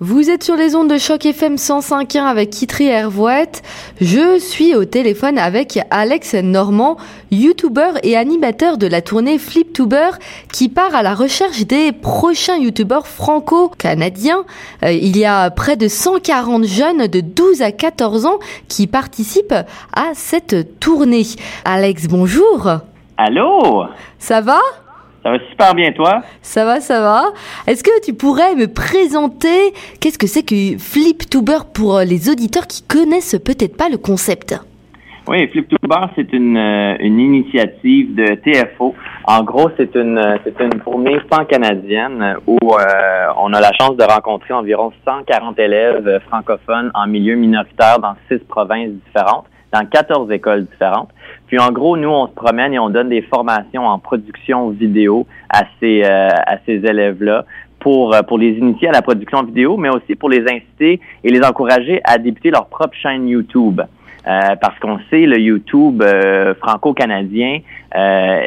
Vous êtes sur les ondes de choc FM 105.1 avec Kitri Hervouette. Je suis au téléphone avec Alex Normand, youtubeur et animateur de la tournée Fliptuber qui part à la recherche des prochains youtubeurs franco-canadiens. Euh, il y a près de 140 jeunes de 12 à 14 ans qui participent à cette tournée. Alex, bonjour. Allô? Ça va? Ça va super bien, toi? Ça va, ça va. Est-ce que tu pourrais me présenter qu'est-ce que c'est que Fliptuber pour les auditeurs qui connaissent peut-être pas le concept? Oui, Fliptuber, c'est une, euh, une initiative de TFO. En gros, c'est une, c'est une tournée pan-canadienne où euh, on a la chance de rencontrer environ 140 élèves francophones en milieu minoritaire dans six provinces différentes dans 14 écoles différentes. Puis en gros, nous, on se promène et on donne des formations en production vidéo à ces, euh, à ces élèves-là pour, euh, pour les initier à la production vidéo, mais aussi pour les inciter et les encourager à débuter leur propre chaîne YouTube. Euh, parce qu'on sait le YouTube franco-canadien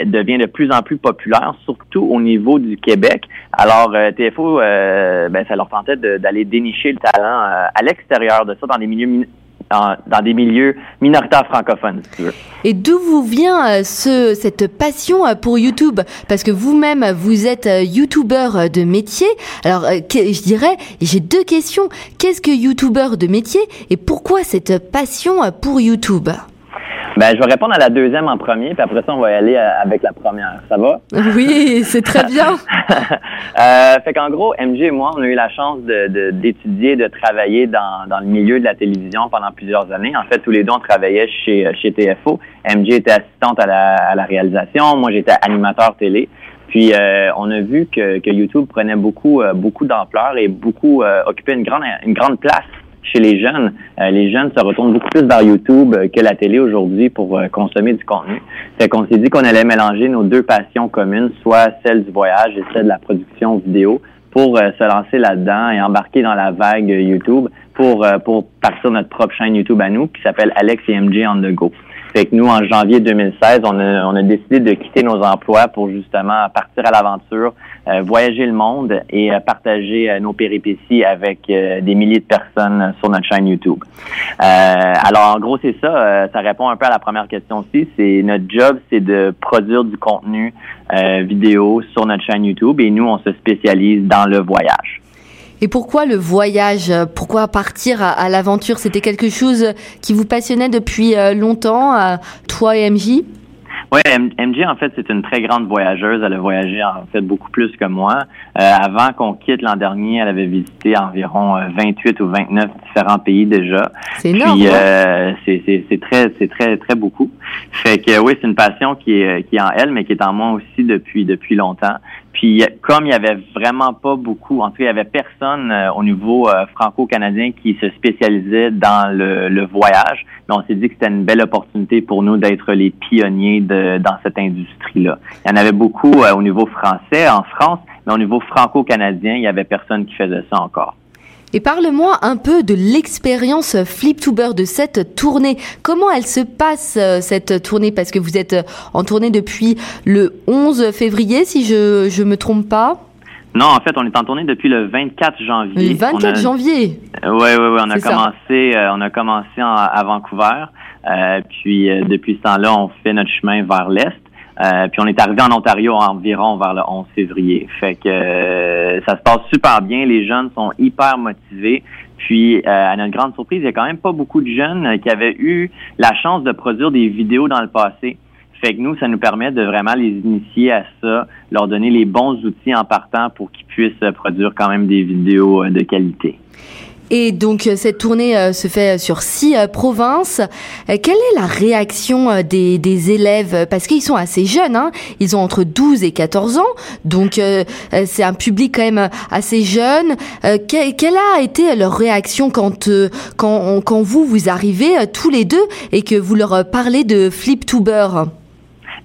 devient de plus en plus populaire, surtout au niveau du Québec. Alors TFO, ben, ça leur tentait d'aller dénicher le talent à l'extérieur de ça, dans les milieux dans, des milieux minoritaires francophones. Et d'où vous vient euh, ce, cette passion euh, pour YouTube? Parce que vous-même, vous êtes euh, YouTuber de métier. Alors, je dirais, j'ai deux questions. Qu'est-ce que YouTuber de métier et pourquoi cette passion pour YouTube? Ben, je vais répondre à la deuxième en premier, puis après ça, on va y aller euh, avec la première. Ça va? Oui, c'est très bien. euh, fait qu'en gros, MJ et moi, on a eu la chance d'étudier, de, de, travailler dans, dans le milieu de la télévision pendant plusieurs années. En fait, tous les deux, on travaillait chez, euh, chez TFO. MJ était assistante à la, à la réalisation. Moi, j'étais animateur télé. Puis euh, on a vu que, que YouTube prenait beaucoup beaucoup d'ampleur et beaucoup occupait une grande une grande place chez les jeunes. Euh, les jeunes se retournent beaucoup plus vers YouTube euh, que la télé aujourd'hui pour euh, consommer du contenu. Fait qu'on s'est dit qu'on allait mélanger nos deux passions communes, soit celle du voyage et celle de la production vidéo, pour se lancer là-dedans et embarquer dans la vague YouTube pour pour partir notre propre chaîne YouTube à nous qui s'appelle Alex et MJ on the go. Fait que nous, en janvier 2016, on a, décidé de quitter nos emplois pour justement partir à l'aventure, euh, voyager le monde et euh, partager euh, nos péripéties avec des milliers de personnes sur notre chaîne YouTube. alors, en gros, c'est ça. ça répond un peu à la première question aussi. C'est notre job, c'est de produire du contenu vidéo sur notre chaîne YouTube et nous, on se spécialise dans le voyage. Et pourquoi le voyage Pourquoi partir à, l'aventure? C'était quelque chose qui vous passionnait depuis euh, longtemps, euh, toi et MJ oui, MJ, en fait, c'est une très grande voyageuse. Elle a voyagé, en fait, beaucoup plus que moi. Euh, avant qu'on quitte l'an dernier, elle avait visité environ 28 ou 29 différents pays déjà. C'est énorme. Puis, hein? c'est très, c'est très, très beaucoup. Fait que, oui, c'est une passion qui est, qui est en elle, mais qui est en moi aussi depuis, depuis longtemps. Puis comme il y avait vraiment pas beaucoup, en tout cas, il y avait personne euh, au niveau euh, franco-canadien qui se spécialisait dans le, voyage, mais on s'est dit que c'était une belle opportunité pour nous d'être les pionniers de, dans cette industrie-là. Il y en avait beaucoup euh, au niveau français, en France, mais au niveau franco-canadien, il y avait personne qui faisait ça encore. Et parle-moi un peu de l'expérience Fliptuber de cette tournée. Comment elle se passe euh, cette tournée? Parce que vous êtes euh, en tournée depuis le 11 février, si je ne me trompe pas. Non, en fait, on est en tournée depuis le 24 janvier. Le 24 janvier. Oui, oui, oui. On a commencé, euh, on a commencé à Vancouver. puis depuis ce temps-là, on fait notre chemin vers l'est. Euh, puis on est arrivé en Ontario environ vers le 11 février. Fait que euh, ça se passe super bien. Les jeunes sont hyper motivés. Puis euh, à notre grande surprise, il y a quand même pas beaucoup de jeunes qui avaient eu la chance de produire des vidéos dans le passé. Fait que nous, ça nous permet de vraiment les initier à ça, leur donner les bons outils en partant pour qu'ils puissent produire quand même des vidéos de qualité. Et donc euh, cette tournée euh, se fait sur six euh, provinces. quelle est la réaction des, des élèves? Parce qu'ils sont assez jeunes, hein ils ont entre 12 et 14 ans, donc c'est un public quand même assez jeune. quelle a été leur réaction quand, quand, quand vous, vous arrivez tous les deux et que vous leur parlez de Fliptuber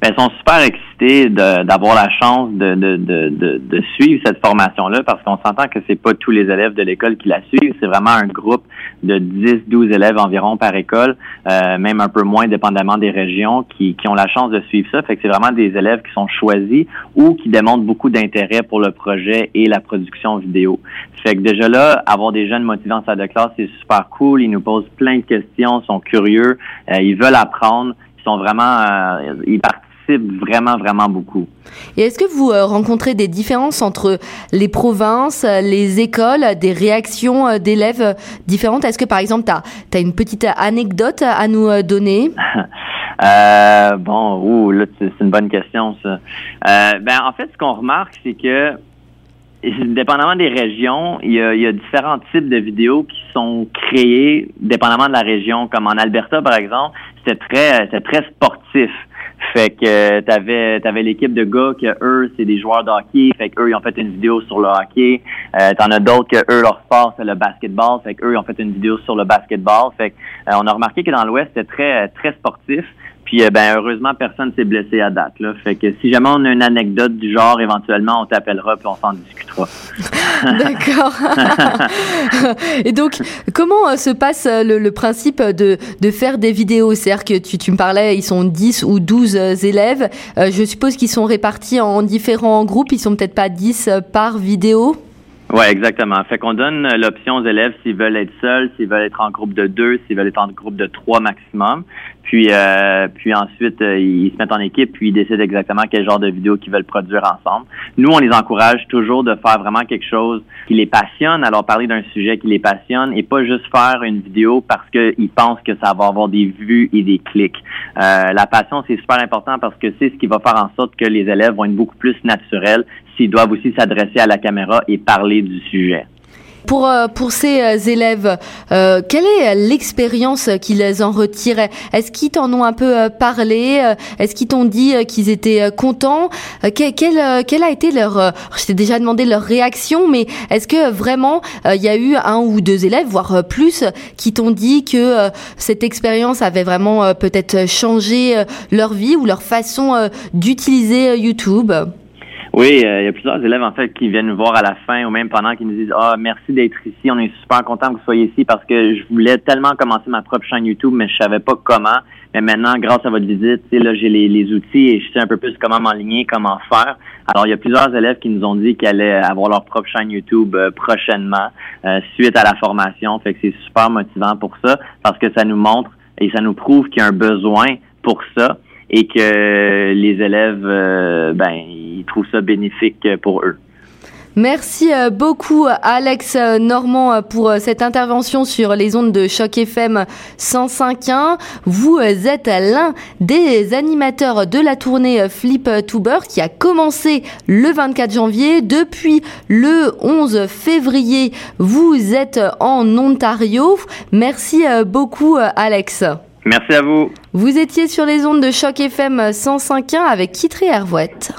Ils sont super excités excité d'avoir la chance de, de, de, de, suivre cette formation-là parce qu'on s'entend que c'est pas tous les élèves de l'école qui la suivent. C'est vraiment un groupe de 10-12 élèves environ par école, euh, même un peu moins dépendamment des régions, qui, qui ont la chance de suivre ça. Fait que c'est vraiment des élèves qui sont choisis ou qui démontrent beaucoup d'intérêt pour le projet et la production vidéo. Fait que déjà là, avoir des jeunes motivés en salle de classe, c'est super cool. Ils nous posent plein de questions, sont curieux, euh, ils veulent apprendre, sont vraiment, euh, ils participent vraiment, vraiment beaucoup. Et est-ce que vous euh, rencontrez des différences entre les provinces, les écoles, des réactions d'élèves différentes? Est-ce que par exemple, tu as, une petite anecdote à nous donner? Bon, ouh, là, c'est une bonne question, ça. ben, en fait, ce qu'on remarque, c'est que dépendamment des régions, il y, a, différents types de vidéos qui sont créées dépendamment de la région. Comme en Alberta, par exemple, c'était très, très sportif. Fait que t'avais avais l'équipe de gars que eux c'est des joueurs de hockey, fait que eux ils ont fait une vidéo sur le hockey. Euh, T'en as d'autres que eux leur sport c'est le basketball, fait que eux ils ont fait une vidéo sur le basketball. Fait que, euh, on a remarqué que dans l'Ouest c'était très très sportif. Puis euh, ben heureusement personne s'est blessé à date là. Fait que si jamais on a une anecdote du genre, éventuellement on t'appellera puis on s'en discutera. D'accord. Et donc comment euh, se passe euh, le, principe de, de faire des vidéos? C'est-à-dire que tu, tu me parlais, ils sont 10 ou 12 élèves. je suppose qu'ils sont répartis en différents groupes. Ils sont peut-être pas 10 par vidéo? Ouais, exactement. Fait qu'on donne l'option aux élèves s'ils veulent être seuls, s'ils veulent être en groupe de deux, s'ils veulent être en groupe de trois maximum. Puis, euh, puis ensuite, euh, ils se mettent en équipe, puis ils décident exactement quel genre de vidéo qu'ils veulent produire ensemble. Nous, on les encourage toujours de faire vraiment quelque chose qui les passionne, alors parler d'un sujet qui les passionne et pas juste faire une vidéo parce qu'ils pensent que ça va avoir des vues et des clics. Euh, la passion, c'est super important parce que c'est ce qui va faire en sorte que les élèves vont être beaucoup plus naturels s'ils doivent aussi s'adresser à la caméra et parler du sujet. Pour, euh, pour ces euh, élèves, euh, quelle est l'expérience qu'ils en retirent Est-ce qu'ils t'en ont un peu parlé? Est-ce qu'ils t'ont dit qu'ils étaient contents? Quelle, quelle, a été leur... Je t'ai déjà demandé leur réaction, mais est-ce que vraiment il y a eu un ou deux élèves, voire plus, qui t'ont dit que cette expérience avait vraiment peut-être changé leur vie ou leur façon d'utiliser YouTube? Oui, euh, il y a plusieurs élèves en fait qui viennent nous voir à la fin ou même pendant qui nous disent ah merci d'être ici, on est super content que vous soyez ici parce que je voulais tellement commencer ma propre chaîne YouTube mais je savais pas comment. Mais maintenant grâce à votre visite, là j'ai les, outils et je sais un peu plus comment m'enligner, comment faire. Alors il y a plusieurs élèves qui nous ont dit qu'ils allaient avoir leur propre chaîne YouTube euh, prochainement euh, suite à la formation. Fait que c'est super motivant pour ça parce que ça nous montre et ça nous prouve qu'il y a un besoin pour ça et que les élèves, euh, ben, trouvent ça bénéfique pour eux. Merci euh, beaucoup Alex Normand pour euh, cette intervention sur les ondes de Choc FM 105.1. Vous êtes l'un des animateurs de la tournée Flip Tuber qui a commencé le 24 janvier. Depuis le 11 février, vous êtes en Ontario. Merci beaucoup Alex. Merci à vous. Vous étiez sur les ondes de Choc FM 105.1 avec Kitri Hervouette.